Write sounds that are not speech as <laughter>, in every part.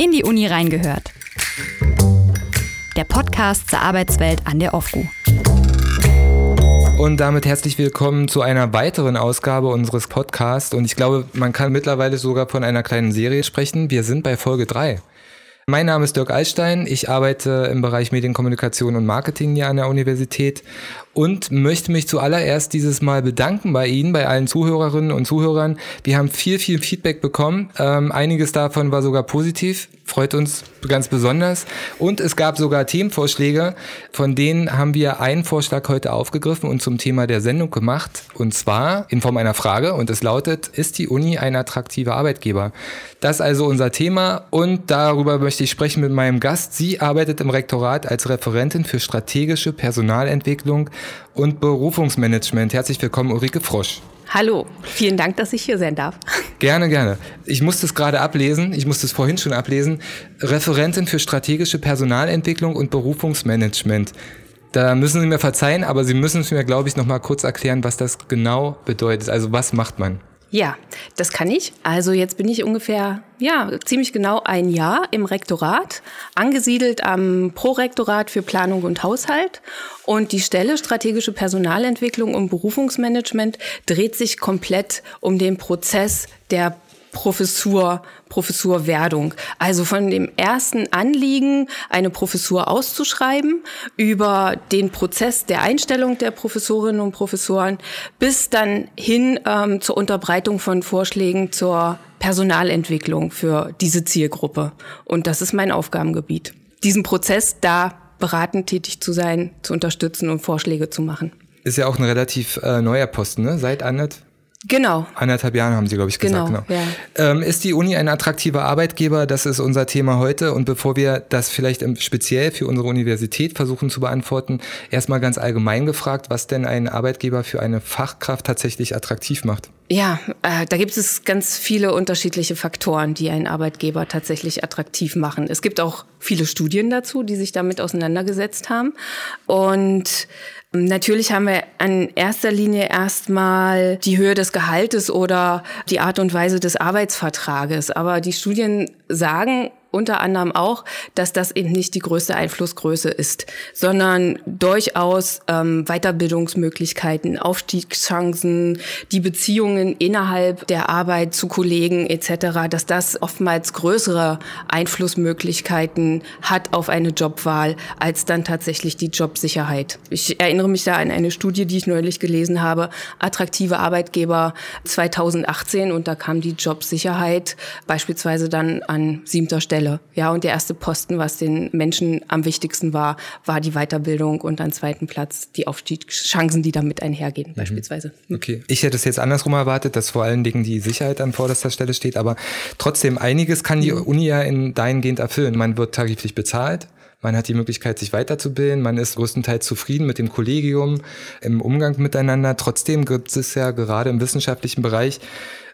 In die Uni reingehört. Der Podcast zur Arbeitswelt an der OFGU. Und damit herzlich willkommen zu einer weiteren Ausgabe unseres Podcasts. Und ich glaube, man kann mittlerweile sogar von einer kleinen Serie sprechen. Wir sind bei Folge 3. Mein Name ist Dirk Altstein. Ich arbeite im Bereich Medienkommunikation und Marketing hier an der Universität und möchte mich zuallererst dieses Mal bedanken bei Ihnen, bei allen Zuhörerinnen und Zuhörern. Wir haben viel, viel Feedback bekommen. Ähm, einiges davon war sogar positiv, freut uns ganz besonders. Und es gab sogar Themenvorschläge, von denen haben wir einen Vorschlag heute aufgegriffen und zum Thema der Sendung gemacht. Und zwar in Form einer Frage und es lautet, ist die Uni ein attraktiver Arbeitgeber? Das ist also unser Thema und darüber möchte ich sprechen mit meinem Gast. Sie arbeitet im Rektorat als Referentin für strategische Personalentwicklung und Berufungsmanagement. Herzlich willkommen, Ulrike Frosch. Hallo, vielen Dank, dass ich hier sein darf. Gerne, gerne. Ich musste es gerade ablesen, ich musste es vorhin schon ablesen. Referentin für strategische Personalentwicklung und Berufungsmanagement. Da müssen Sie mir verzeihen, aber Sie müssen es mir, glaube ich, noch mal kurz erklären, was das genau bedeutet. Also was macht man? Ja, das kann ich. Also jetzt bin ich ungefähr, ja, ziemlich genau ein Jahr im Rektorat, angesiedelt am Prorektorat für Planung und Haushalt. Und die Stelle strategische Personalentwicklung und Berufungsmanagement dreht sich komplett um den Prozess der Professur, Professurwerdung. Also von dem ersten Anliegen, eine Professur auszuschreiben, über den Prozess der Einstellung der Professorinnen und Professoren, bis dann hin ähm, zur Unterbreitung von Vorschlägen zur Personalentwicklung für diese Zielgruppe. Und das ist mein Aufgabengebiet. Diesen Prozess da beratend tätig zu sein, zu unterstützen und Vorschläge zu machen. Ist ja auch ein relativ äh, neuer Posten, ne? Seit anderthalb Genau. Anderthalb Jahren haben Sie, glaube ich, gesagt. Genau, genau. Ja. Ähm, ist die Uni ein attraktiver Arbeitgeber? Das ist unser Thema heute. Und bevor wir das vielleicht speziell für unsere Universität versuchen zu beantworten, erstmal ganz allgemein gefragt, was denn ein Arbeitgeber für eine Fachkraft tatsächlich attraktiv macht. Ja, äh, da gibt es ganz viele unterschiedliche Faktoren, die einen Arbeitgeber tatsächlich attraktiv machen. Es gibt auch viele Studien dazu, die sich damit auseinandergesetzt haben. Und Natürlich haben wir in erster Linie erstmal die Höhe des Gehaltes oder die Art und Weise des Arbeitsvertrages. Aber die Studien sagen unter anderem auch, dass das eben nicht die größte Einflussgröße ist, sondern durchaus ähm, Weiterbildungsmöglichkeiten, Aufstiegschancen, die Beziehungen innerhalb der Arbeit zu Kollegen etc., dass das oftmals größere Einflussmöglichkeiten hat auf eine Jobwahl als dann tatsächlich die Jobsicherheit. Ich erinnere mich da an eine Studie, die ich neulich gelesen habe, attraktive Arbeitgeber 2018 und da kam die Jobsicherheit beispielsweise dann an siebter Stelle Stelle. Ja, und der erste Posten, was den Menschen am wichtigsten war, war die Weiterbildung und an zweiten Platz die Aufstiegschancen, die damit einhergehen, mhm. beispielsweise. Okay. Ich hätte es jetzt andersrum erwartet, dass vor allen Dingen die Sicherheit an vorderster Stelle steht, aber trotzdem, einiges kann die mhm. Uni ja in dahingehend erfüllen. Man wird tariflich bezahlt. Man hat die Möglichkeit, sich weiterzubilden. Man ist größtenteils zufrieden mit dem Kollegium, im Umgang miteinander. Trotzdem gibt es ja gerade im wissenschaftlichen Bereich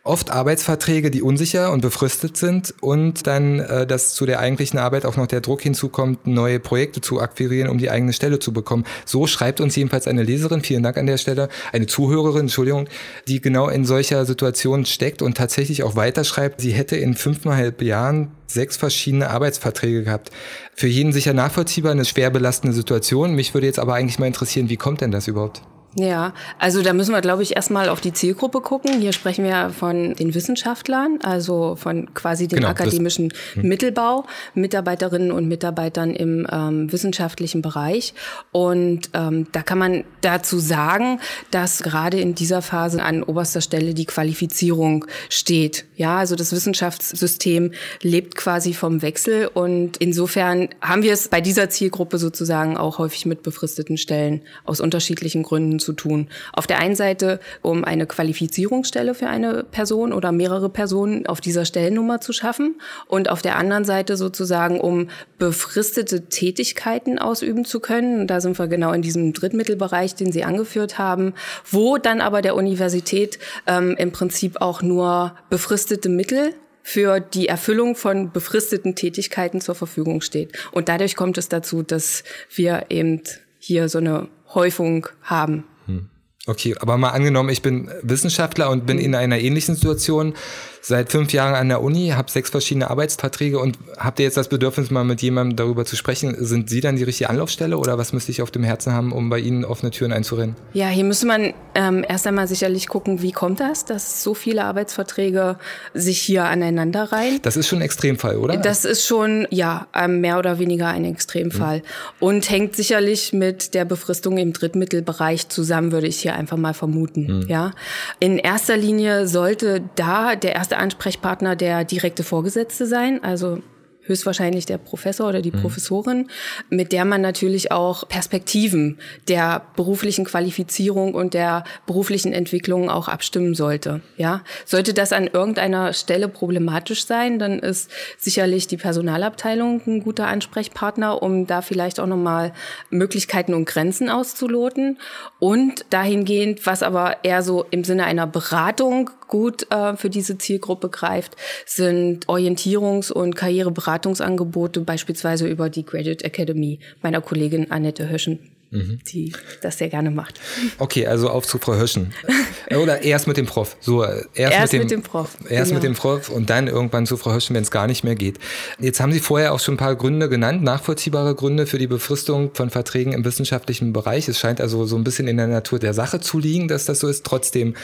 oft Arbeitsverträge, die unsicher und befristet sind und dann, äh, dass zu der eigentlichen Arbeit auch noch der Druck hinzukommt, neue Projekte zu akquirieren, um die eigene Stelle zu bekommen. So schreibt uns jedenfalls eine Leserin, vielen Dank an der Stelle, eine Zuhörerin, Entschuldigung, die genau in solcher Situation steckt und tatsächlich auch weiterschreibt, sie hätte in fünfeinhalb Jahren sechs verschiedene Arbeitsverträge gehabt. Für jeden sicher nachvollziehbar, eine schwer belastende Situation. Mich würde jetzt aber eigentlich mal interessieren, wie kommt denn das überhaupt? Ja, also da müssen wir, glaube ich, erstmal auf die Zielgruppe gucken. Hier sprechen wir von den Wissenschaftlern, also von quasi dem genau, akademischen hm. Mittelbau, Mitarbeiterinnen und Mitarbeitern im ähm, wissenschaftlichen Bereich. Und ähm, da kann man dazu sagen, dass gerade in dieser Phase an oberster Stelle die Qualifizierung steht. Ja, also das Wissenschaftssystem lebt quasi vom Wechsel und insofern haben wir es bei dieser Zielgruppe sozusagen auch häufig mit befristeten Stellen aus unterschiedlichen Gründen zu tun. Auf der einen Seite, um eine Qualifizierungsstelle für eine Person oder mehrere Personen auf dieser Stellennummer zu schaffen und auf der anderen Seite sozusagen, um befristete Tätigkeiten ausüben zu können. Und da sind wir genau in diesem Drittmittelbereich, den Sie angeführt haben, wo dann aber der Universität ähm, im Prinzip auch nur befristete Mittel für die Erfüllung von befristeten Tätigkeiten zur Verfügung steht. Und dadurch kommt es dazu, dass wir eben hier so eine Häufung haben. Okay, aber mal angenommen, ich bin Wissenschaftler und bin in einer ähnlichen Situation. Seit fünf Jahren an der Uni, habe sechs verschiedene Arbeitsverträge und habt ihr jetzt das Bedürfnis, mal mit jemandem darüber zu sprechen? Sind Sie dann die richtige Anlaufstelle oder was müsste ich auf dem Herzen haben, um bei Ihnen offene Türen einzurennen? Ja, hier müsste man ähm, erst einmal sicherlich gucken, wie kommt das, dass so viele Arbeitsverträge sich hier aneinander reihen. Das ist schon ein Extremfall, oder? Das ist schon, ja, ähm, mehr oder weniger ein Extremfall. Mhm. Und hängt sicherlich mit der Befristung im Drittmittelbereich zusammen, würde ich hier einfach mal vermuten. Mhm. Ja. In erster Linie sollte da der erste Ansprechpartner der direkte Vorgesetzte sein, also höchstwahrscheinlich der Professor oder die mhm. Professorin, mit der man natürlich auch Perspektiven der beruflichen Qualifizierung und der beruflichen Entwicklung auch abstimmen sollte. Ja, sollte das an irgendeiner Stelle problematisch sein, dann ist sicherlich die Personalabteilung ein guter Ansprechpartner, um da vielleicht auch nochmal Möglichkeiten und Grenzen auszuloten. Und dahingehend, was aber eher so im Sinne einer Beratung gut äh, für diese Zielgruppe greift, sind Orientierungs- und Karriereberatungsangebote, beispielsweise über die Graduate Academy meiner Kollegin Annette Höschen mhm. die das sehr gerne macht. Okay, also auf zu Frau Höschen. Oder erst mit dem Prof. So, erst, erst mit, dem, mit, dem, Prof. Erst genau. mit dem Prof und dann irgendwann zu Frau Höschen, wenn es gar nicht mehr geht. Jetzt haben Sie vorher auch schon ein paar Gründe genannt, nachvollziehbare Gründe für die Befristung von Verträgen im wissenschaftlichen Bereich. Es scheint also so ein bisschen in der Natur der Sache zu liegen, dass das so ist. Trotzdem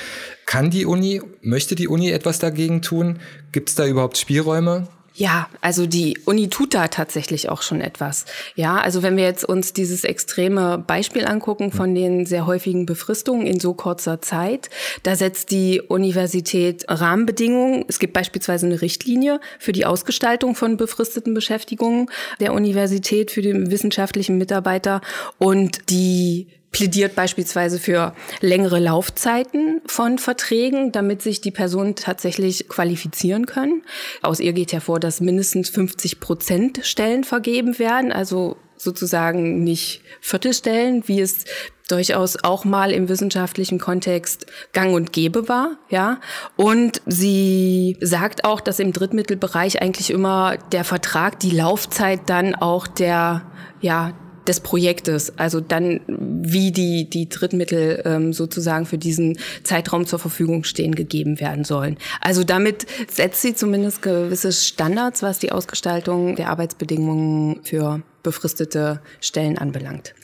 kann die Uni, möchte die Uni etwas dagegen tun? Gibt es da überhaupt Spielräume? Ja, also die Uni tut da tatsächlich auch schon etwas. Ja, also wenn wir jetzt uns dieses extreme Beispiel angucken von den sehr häufigen Befristungen in so kurzer Zeit, da setzt die Universität Rahmenbedingungen. Es gibt beispielsweise eine Richtlinie für die Ausgestaltung von befristeten Beschäftigungen der Universität für den wissenschaftlichen Mitarbeiter und die plädiert beispielsweise für längere Laufzeiten von Verträgen, damit sich die Personen tatsächlich qualifizieren können. Aus ihr geht hervor, dass mindestens 50 Prozent Stellen vergeben werden, also sozusagen nicht Viertelstellen, wie es durchaus auch mal im wissenschaftlichen Kontext gang und gäbe war, ja. Und sie sagt auch, dass im Drittmittelbereich eigentlich immer der Vertrag, die Laufzeit dann auch der, ja, des Projektes, also dann wie die, die Drittmittel ähm, sozusagen für diesen Zeitraum zur Verfügung stehen, gegeben werden sollen. Also damit setzt sie zumindest gewisse Standards, was die Ausgestaltung der Arbeitsbedingungen für befristete Stellen anbelangt.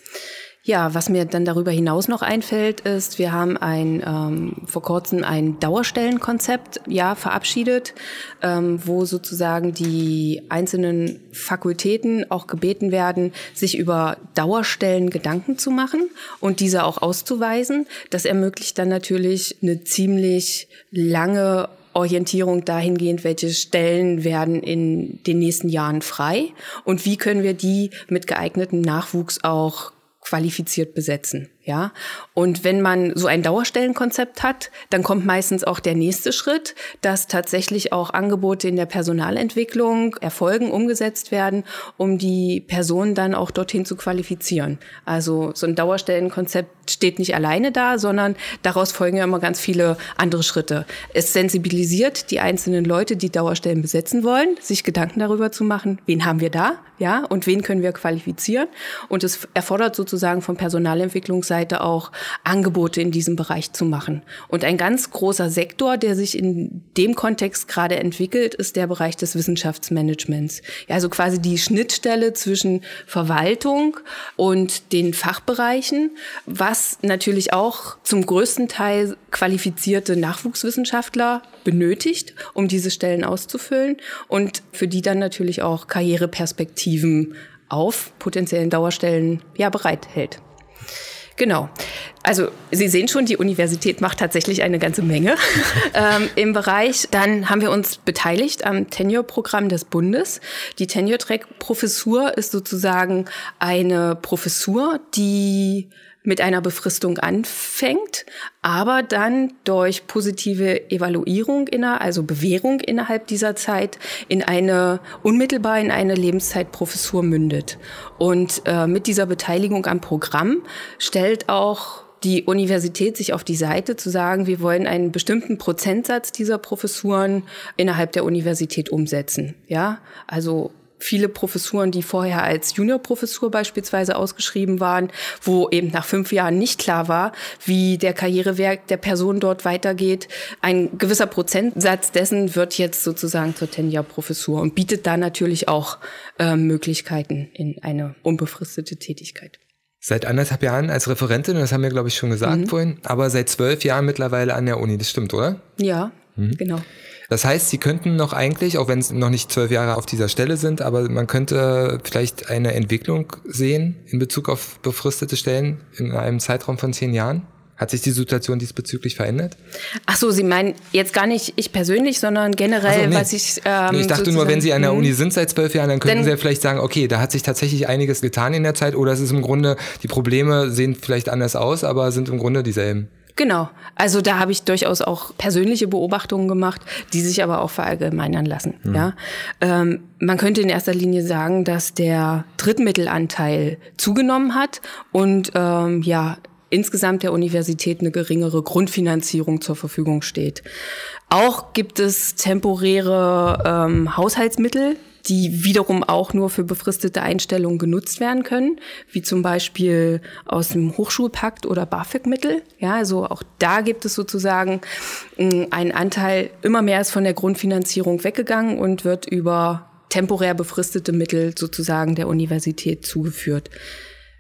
Ja, was mir dann darüber hinaus noch einfällt, ist, wir haben ein ähm, vor kurzem ein Dauerstellenkonzept ja verabschiedet, ähm, wo sozusagen die einzelnen Fakultäten auch gebeten werden, sich über Dauerstellen Gedanken zu machen und diese auch auszuweisen. Das ermöglicht dann natürlich eine ziemlich lange Orientierung dahingehend, welche Stellen werden in den nächsten Jahren frei und wie können wir die mit geeignetem Nachwuchs auch qualifiziert besetzen. Ja, und wenn man so ein Dauerstellenkonzept hat, dann kommt meistens auch der nächste Schritt, dass tatsächlich auch Angebote in der Personalentwicklung erfolgen, umgesetzt werden, um die Person dann auch dorthin zu qualifizieren. Also so ein Dauerstellenkonzept steht nicht alleine da, sondern daraus folgen ja immer ganz viele andere Schritte. Es sensibilisiert die einzelnen Leute, die Dauerstellen besetzen wollen, sich Gedanken darüber zu machen, wen haben wir da, ja, und wen können wir qualifizieren. Und es erfordert sozusagen von Personalentwicklungsseite Seite auch Angebote in diesem Bereich zu machen. Und ein ganz großer Sektor, der sich in dem Kontext gerade entwickelt, ist der Bereich des Wissenschaftsmanagements. Ja, also quasi die Schnittstelle zwischen Verwaltung und den Fachbereichen, was natürlich auch zum größten Teil qualifizierte Nachwuchswissenschaftler benötigt, um diese Stellen auszufüllen und für die dann natürlich auch Karriereperspektiven auf potenziellen Dauerstellen ja bereithält. Genau. Also Sie sehen schon, die Universität macht tatsächlich eine ganze Menge <laughs> ähm, im Bereich. Dann haben wir uns beteiligt am Tenure-Programm des Bundes. Die Tenure-Track-Professur ist sozusagen eine Professur, die mit einer Befristung anfängt, aber dann durch positive Evaluierung, inner, also Bewährung innerhalb dieser Zeit in eine unmittelbar in eine Lebenszeitprofessur mündet. Und äh, mit dieser Beteiligung am Programm stellt auch die Universität sich auf die Seite zu sagen, wir wollen einen bestimmten Prozentsatz dieser Professuren innerhalb der Universität umsetzen. Ja, also viele Professuren, die vorher als Juniorprofessur beispielsweise ausgeschrieben waren, wo eben nach fünf Jahren nicht klar war, wie der Karriereweg der Person dort weitergeht. Ein gewisser Prozentsatz dessen wird jetzt sozusagen zur Tenure-Professur und bietet da natürlich auch äh, Möglichkeiten in eine unbefristete Tätigkeit. Seit anderthalb Jahren als Referentin, das haben wir, glaube ich, schon gesagt mhm. vorhin, aber seit zwölf Jahren mittlerweile an der Uni, das stimmt, oder? Ja, mhm. genau. Das heißt, Sie könnten noch eigentlich, auch wenn es noch nicht zwölf Jahre auf dieser Stelle sind, aber man könnte vielleicht eine Entwicklung sehen in Bezug auf befristete Stellen in einem Zeitraum von zehn Jahren? Hat sich die Situation diesbezüglich verändert? Ach so, Sie meinen jetzt gar nicht ich persönlich, sondern generell, so, nee. was ich. Ähm, nee, ich dachte nur, wenn Sie an der mhm. Uni sind seit zwölf Jahren, dann könnten Sie ja vielleicht sagen, okay, da hat sich tatsächlich einiges getan in der Zeit, oder es ist im Grunde die Probleme sehen vielleicht anders aus, aber sind im Grunde dieselben. Genau. Also da habe ich durchaus auch persönliche Beobachtungen gemacht, die sich aber auch verallgemeinern lassen. Mhm. Ja, ähm, man könnte in erster Linie sagen, dass der Drittmittelanteil zugenommen hat und ähm, ja insgesamt der Universität eine geringere Grundfinanzierung zur Verfügung steht. Auch gibt es temporäre ähm, Haushaltsmittel, die wiederum auch nur für befristete Einstellungen genutzt werden können, wie zum Beispiel aus dem Hochschulpakt oder BAföG-Mittel. Ja, also auch da gibt es sozusagen ähm, einen Anteil, immer mehr ist von der Grundfinanzierung weggegangen und wird über temporär befristete Mittel sozusagen der Universität zugeführt.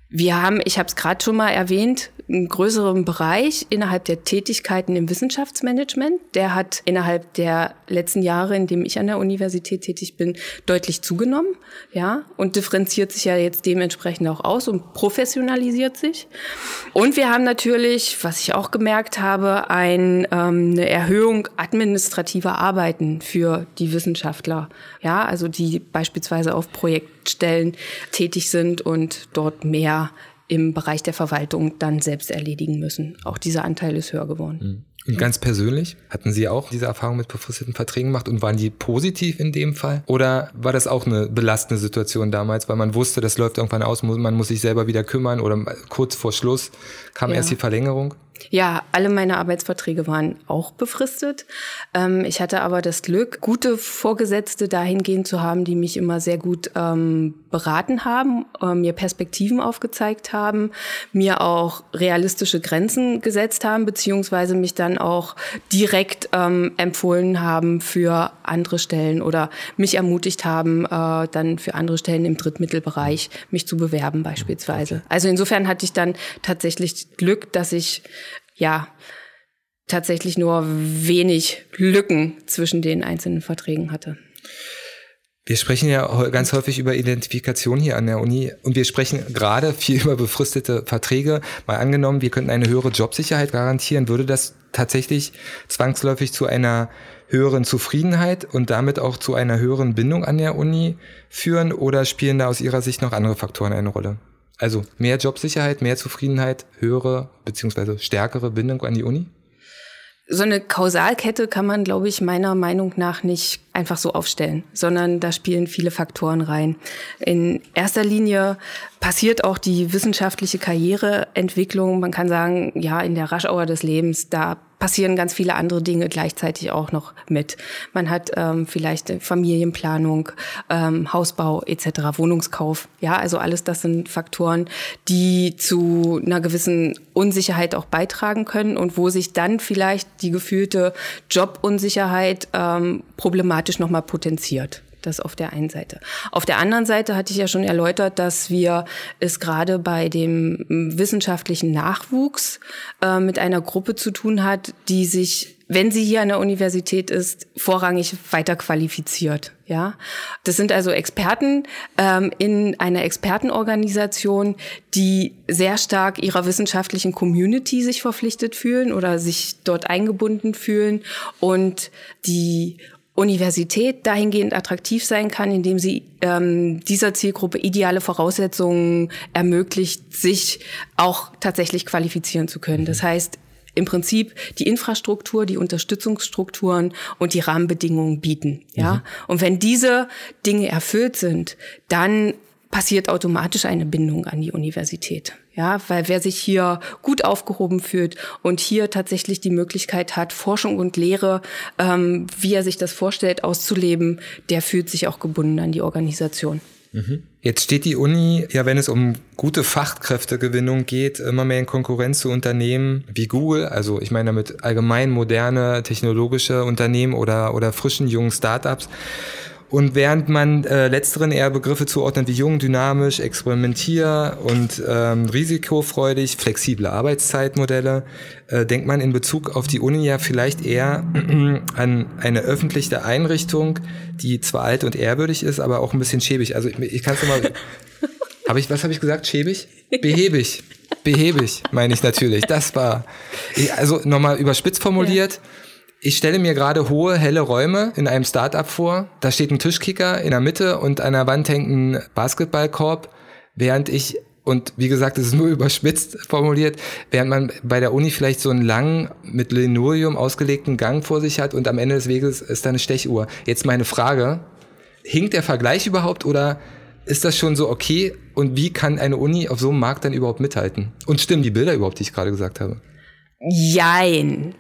Wir haben, ich habe es gerade schon mal erwähnt, einen größeren Bereich innerhalb der Tätigkeiten im Wissenschaftsmanagement. Der hat innerhalb der letzten Jahre, in dem ich an der Universität tätig bin, deutlich zugenommen, ja, und differenziert sich ja jetzt dementsprechend auch aus und professionalisiert sich. Und wir haben natürlich, was ich auch gemerkt habe, ein, ähm, eine Erhöhung administrativer Arbeiten für die Wissenschaftler, ja, also die beispielsweise auf Projekt Stellen tätig sind und dort mehr im Bereich der Verwaltung dann selbst erledigen müssen. Auch dieser Anteil ist höher geworden. Mhm. Und ganz persönlich, hatten Sie auch diese Erfahrung mit befristeten Verträgen gemacht und waren die positiv in dem Fall? Oder war das auch eine belastende Situation damals, weil man wusste, das läuft irgendwann aus, man muss sich selber wieder kümmern oder kurz vor Schluss kam ja. erst die Verlängerung? Ja, alle meine Arbeitsverträge waren auch befristet. Ähm, ich hatte aber das Glück, gute Vorgesetzte dahingehend zu haben, die mich immer sehr gut ähm, beraten haben, äh, mir Perspektiven aufgezeigt haben, mir auch realistische Grenzen gesetzt haben, beziehungsweise mich dann auch direkt ähm, empfohlen haben für andere Stellen oder mich ermutigt haben, äh, dann für andere Stellen im Drittmittelbereich mich zu bewerben beispielsweise. Also insofern hatte ich dann tatsächlich Glück, dass ich ja tatsächlich nur wenig Lücken zwischen den einzelnen Verträgen hatte. Wir sprechen ja ganz häufig über Identifikation hier an der Uni und wir sprechen gerade viel <laughs> über befristete Verträge. Mal angenommen, wir könnten eine höhere Jobsicherheit garantieren, würde das tatsächlich zwangsläufig zu einer höheren Zufriedenheit und damit auch zu einer höheren Bindung an der Uni führen oder spielen da aus Ihrer Sicht noch andere Faktoren eine Rolle? Also mehr Jobsicherheit, mehr Zufriedenheit, höhere beziehungsweise stärkere Bindung an die Uni? So eine Kausalkette kann man, glaube ich, meiner Meinung nach nicht einfach so aufstellen, sondern da spielen viele Faktoren rein. In erster Linie passiert auch die wissenschaftliche Karriereentwicklung. Man kann sagen, ja, in der Raschauer des Lebens, da passieren ganz viele andere Dinge gleichzeitig auch noch mit. Man hat ähm, vielleicht Familienplanung, ähm, Hausbau etc., Wohnungskauf. Ja, also alles das sind Faktoren, die zu einer gewissen Unsicherheit auch beitragen können und wo sich dann vielleicht die gefühlte Jobunsicherheit ähm, problematisch nochmal potenziert. Das auf der einen Seite. Auf der anderen Seite hatte ich ja schon erläutert, dass wir es gerade bei dem wissenschaftlichen Nachwuchs äh, mit einer Gruppe zu tun hat, die sich wenn sie hier an der Universität ist, vorrangig weiter qualifiziert. Ja, das sind also Experten ähm, in einer Expertenorganisation, die sehr stark ihrer wissenschaftlichen Community sich verpflichtet fühlen oder sich dort eingebunden fühlen und die Universität dahingehend attraktiv sein kann, indem sie ähm, dieser Zielgruppe ideale Voraussetzungen ermöglicht, sich auch tatsächlich qualifizieren zu können. Das heißt, im Prinzip die Infrastruktur, die Unterstützungsstrukturen und die Rahmenbedingungen bieten. Ja, mhm. und wenn diese Dinge erfüllt sind, dann passiert automatisch eine Bindung an die Universität. Ja, weil wer sich hier gut aufgehoben fühlt und hier tatsächlich die Möglichkeit hat, Forschung und Lehre, ähm, wie er sich das vorstellt, auszuleben, der fühlt sich auch gebunden an die Organisation. Mhm. Jetzt steht die Uni, ja, wenn es um gute Fachkräftegewinnung geht, immer mehr in Konkurrenz zu Unternehmen wie Google. Also ich meine damit allgemein moderne technologische Unternehmen oder, oder frischen jungen Startups. Und während man äh, letzteren eher Begriffe zuordnet wie jung, dynamisch, experimentier und ähm, risikofreudig, flexible Arbeitszeitmodelle, äh, denkt man in Bezug auf die Uni ja vielleicht eher <clears throat> an eine öffentliche Einrichtung, die zwar alt und ehrwürdig ist, aber auch ein bisschen schäbig. Also ich, ich kann es mal. <laughs> Habe ich, was habe ich gesagt? Schäbig? Behäbig. Behäbig, meine ich natürlich. Das war, also nochmal überspitzt formuliert. Ja ich stelle mir gerade hohe, helle Räume in einem Startup vor. Da steht ein Tischkicker in der Mitte und an der Wand hängt ein Basketballkorb, während ich und wie gesagt, es ist nur <laughs> überspitzt formuliert, während man bei der Uni vielleicht so einen langen, mit Linoleum ausgelegten Gang vor sich hat und am Ende des Weges ist da eine Stechuhr. Jetzt meine Frage, hinkt der Vergleich überhaupt oder ist das schon so okay? Und wie kann eine Uni auf so einem Markt dann überhaupt mithalten? Und stimmen die Bilder überhaupt, die ich gerade gesagt habe? Jein.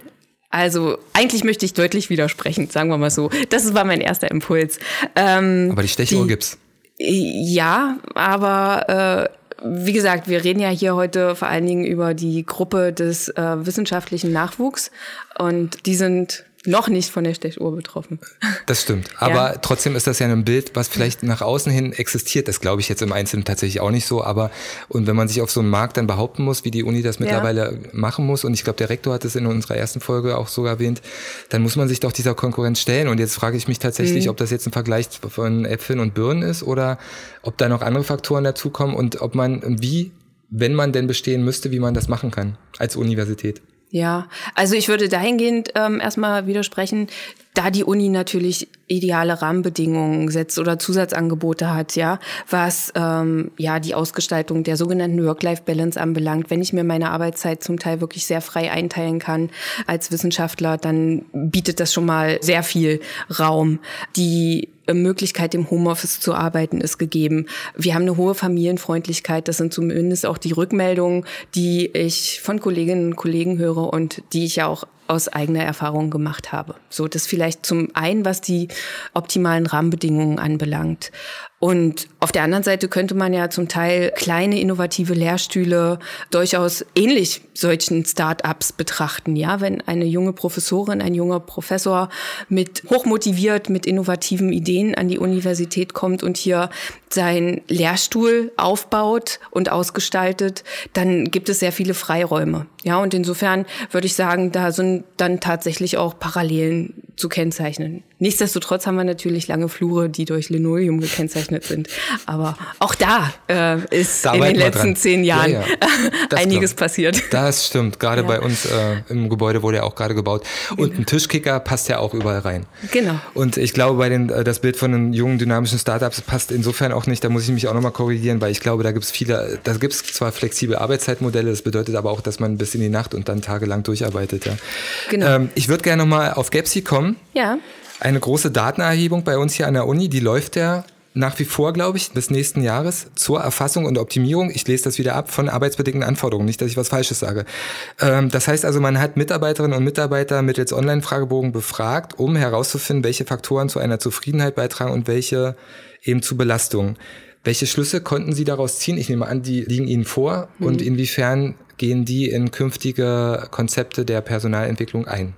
Also eigentlich möchte ich deutlich widersprechen, sagen wir mal so. Das war mein erster Impuls. Ähm, aber die Stechuhr die, gibt's. Ja, aber äh, wie gesagt, wir reden ja hier heute vor allen Dingen über die Gruppe des äh, wissenschaftlichen Nachwuchs und die sind noch nicht von der Stechuhr betroffen. Das stimmt. <laughs> Aber ja. trotzdem ist das ja ein Bild, was vielleicht nach außen hin existiert. Das glaube ich jetzt im Einzelnen tatsächlich auch nicht so. Aber und wenn man sich auf so einem Markt dann behaupten muss, wie die Uni das mittlerweile ja. machen muss, und ich glaube, der Rektor hat es in unserer ersten Folge auch so erwähnt, dann muss man sich doch dieser Konkurrenz stellen. Und jetzt frage ich mich tatsächlich, mhm. ob das jetzt ein Vergleich von Äpfeln und Birnen ist oder ob da noch andere Faktoren dazukommen und ob man wie, wenn man denn bestehen müsste, wie man das machen kann als Universität. Ja, also ich würde dahingehend ähm, erstmal widersprechen, da die Uni natürlich ideale Rahmenbedingungen setzt oder Zusatzangebote hat, ja, was ähm, ja die Ausgestaltung der sogenannten Work-Life-Balance anbelangt. Wenn ich mir meine Arbeitszeit zum Teil wirklich sehr frei einteilen kann als Wissenschaftler, dann bietet das schon mal sehr viel Raum. Die Möglichkeit, im Homeoffice zu arbeiten, ist gegeben. Wir haben eine hohe Familienfreundlichkeit. Das sind zumindest auch die Rückmeldungen, die ich von Kolleginnen und Kollegen höre und die ich ja auch aus eigener Erfahrung gemacht habe. So, das vielleicht zum einen, was die optimalen Rahmenbedingungen anbelangt. Und auf der anderen Seite könnte man ja zum Teil kleine innovative Lehrstühle durchaus ähnlich solchen Start-ups betrachten. Ja, wenn eine junge Professorin, ein junger Professor mit hochmotiviert, mit innovativen Ideen an die Universität kommt und hier seinen Lehrstuhl aufbaut und ausgestaltet, dann gibt es sehr viele Freiräume. Ja, und insofern würde ich sagen, da sind dann tatsächlich auch Parallelen zu kennzeichnen. Nichtsdestotrotz haben wir natürlich lange Flure, die durch Linoleum gekennzeichnet sind. Aber auch da äh, ist da in den letzten dran. zehn Jahren ja, <laughs> ja. einiges klar. passiert. Das stimmt. Gerade ja. bei uns äh, im Gebäude wurde ja auch gerade gebaut. Und genau. ein Tischkicker passt ja auch überall rein. Genau. Und ich glaube, bei den, äh, das Bild von den jungen, dynamischen Startups passt insofern auch nicht. Da muss ich mich auch nochmal korrigieren, weil ich glaube, da gibt es viele, da gibt es zwar flexible Arbeitszeitmodelle, das bedeutet aber auch, dass man bis in die Nacht und dann tagelang durcharbeitet. Ja. Genau. Ähm, ich würde gerne nochmal auf Gapsi kommen. Ja. Eine große Datenerhebung bei uns hier an der Uni, die läuft ja nach wie vor, glaube ich, bis nächsten Jahres zur Erfassung und Optimierung, ich lese das wieder ab, von arbeitsbedingten Anforderungen, nicht, dass ich was Falsches sage. Ähm, das heißt also, man hat Mitarbeiterinnen und Mitarbeiter mittels Online-Fragebogen befragt, um herauszufinden, welche Faktoren zu einer Zufriedenheit beitragen und welche eben zu Belastungen. Welche Schlüsse konnten Sie daraus ziehen? Ich nehme an, die liegen Ihnen vor. Mhm. Und inwiefern gehen die in künftige Konzepte der Personalentwicklung ein?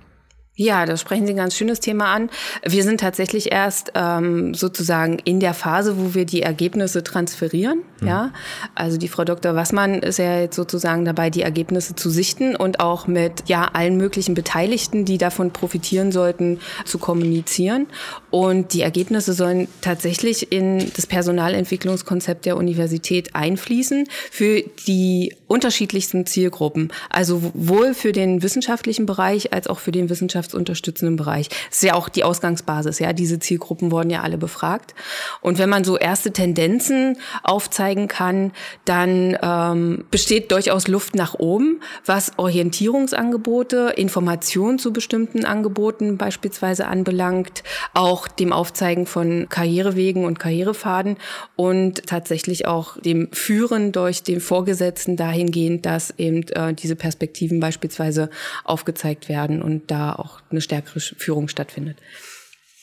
Ja, da sprechen Sie ein ganz schönes Thema an. Wir sind tatsächlich erst ähm, sozusagen in der Phase, wo wir die Ergebnisse transferieren. Mhm. Ja, also die Frau Dr. Wassmann ist ja jetzt sozusagen dabei, die Ergebnisse zu sichten und auch mit ja allen möglichen Beteiligten, die davon profitieren sollten, zu kommunizieren. Und die Ergebnisse sollen tatsächlich in das Personalentwicklungskonzept der Universität einfließen für die unterschiedlichsten Zielgruppen. Also sowohl für den wissenschaftlichen Bereich als auch für den Wissenschafts wissenschaftsunterstützenden Bereich. Das ist ja auch die Ausgangsbasis, ja. Diese Zielgruppen wurden ja alle befragt. Und wenn man so erste Tendenzen aufzeigen kann, dann ähm, besteht durchaus Luft nach oben, was Orientierungsangebote, Informationen zu bestimmten Angeboten beispielsweise anbelangt, auch dem Aufzeigen von Karrierewegen und Karrierefaden und tatsächlich auch dem Führen durch den Vorgesetzten dahingehend, dass eben äh, diese Perspektiven beispielsweise aufgezeigt werden und da auch eine stärkere Führung stattfindet.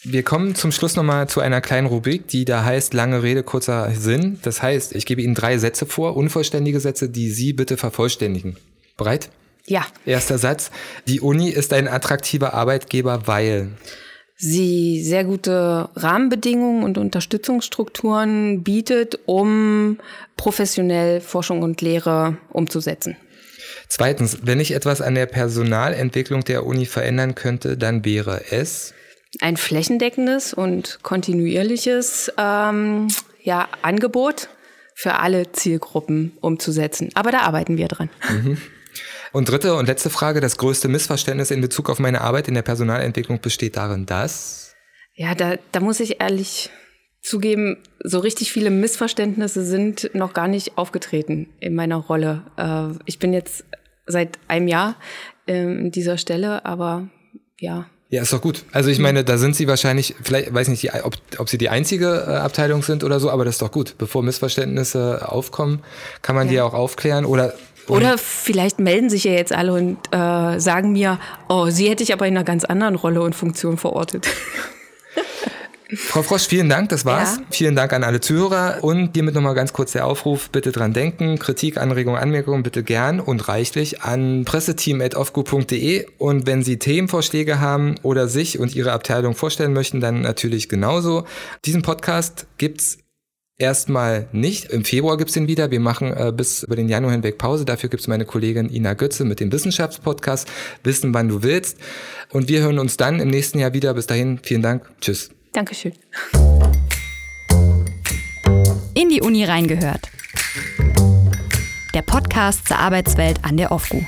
Wir kommen zum Schluss nochmal zu einer kleinen Rubrik, die da heißt lange Rede, kurzer Sinn. Das heißt, ich gebe Ihnen drei Sätze vor, unvollständige Sätze, die Sie bitte vervollständigen. Bereit? Ja. Erster Satz. Die Uni ist ein attraktiver Arbeitgeber, weil sie sehr gute Rahmenbedingungen und Unterstützungsstrukturen bietet, um professionell Forschung und Lehre umzusetzen. Zweitens, wenn ich etwas an der Personalentwicklung der Uni verändern könnte, dann wäre es ein flächendeckendes und kontinuierliches ähm, ja, Angebot für alle Zielgruppen umzusetzen. Aber da arbeiten wir dran. Mhm. Und dritte und letzte Frage, das größte Missverständnis in Bezug auf meine Arbeit in der Personalentwicklung besteht darin, dass? Ja, da, da muss ich ehrlich zugeben, so richtig viele Missverständnisse sind noch gar nicht aufgetreten in meiner Rolle. Äh, ich bin jetzt seit einem Jahr ähm, in dieser Stelle, aber ja. Ja, ist doch gut. Also ich meine, da sind Sie wahrscheinlich, vielleicht weiß nicht, ob, ob Sie die einzige äh, Abteilung sind oder so, aber das ist doch gut. Bevor Missverständnisse aufkommen, kann man ja. die auch aufklären oder oder vielleicht melden sich ja jetzt alle und äh, sagen mir, oh, sie hätte ich aber in einer ganz anderen Rolle und Funktion verortet. <laughs> Frau Frosch, vielen Dank, das war's. Ja. Vielen Dank an alle Zuhörer und hiermit nochmal ganz kurz der Aufruf, bitte dran denken, Kritik, Anregungen, Anmerkungen bitte gern und reichlich an presseteam.ofgu.de und wenn Sie Themenvorschläge haben oder sich und Ihre Abteilung vorstellen möchten, dann natürlich genauso. Diesen Podcast gibt's Erstmal nicht. Im Februar gibt's den wieder. Wir machen äh, bis über den Januar hinweg Pause. Dafür gibt's meine Kollegin Ina Götze mit dem Wissenschaftspodcast Wissen, wann du willst. Und wir hören uns dann im nächsten Jahr wieder. Bis dahin, vielen Dank. Tschüss. Dankeschön. In die Uni reingehört. Der Podcast zur Arbeitswelt an der OFGU.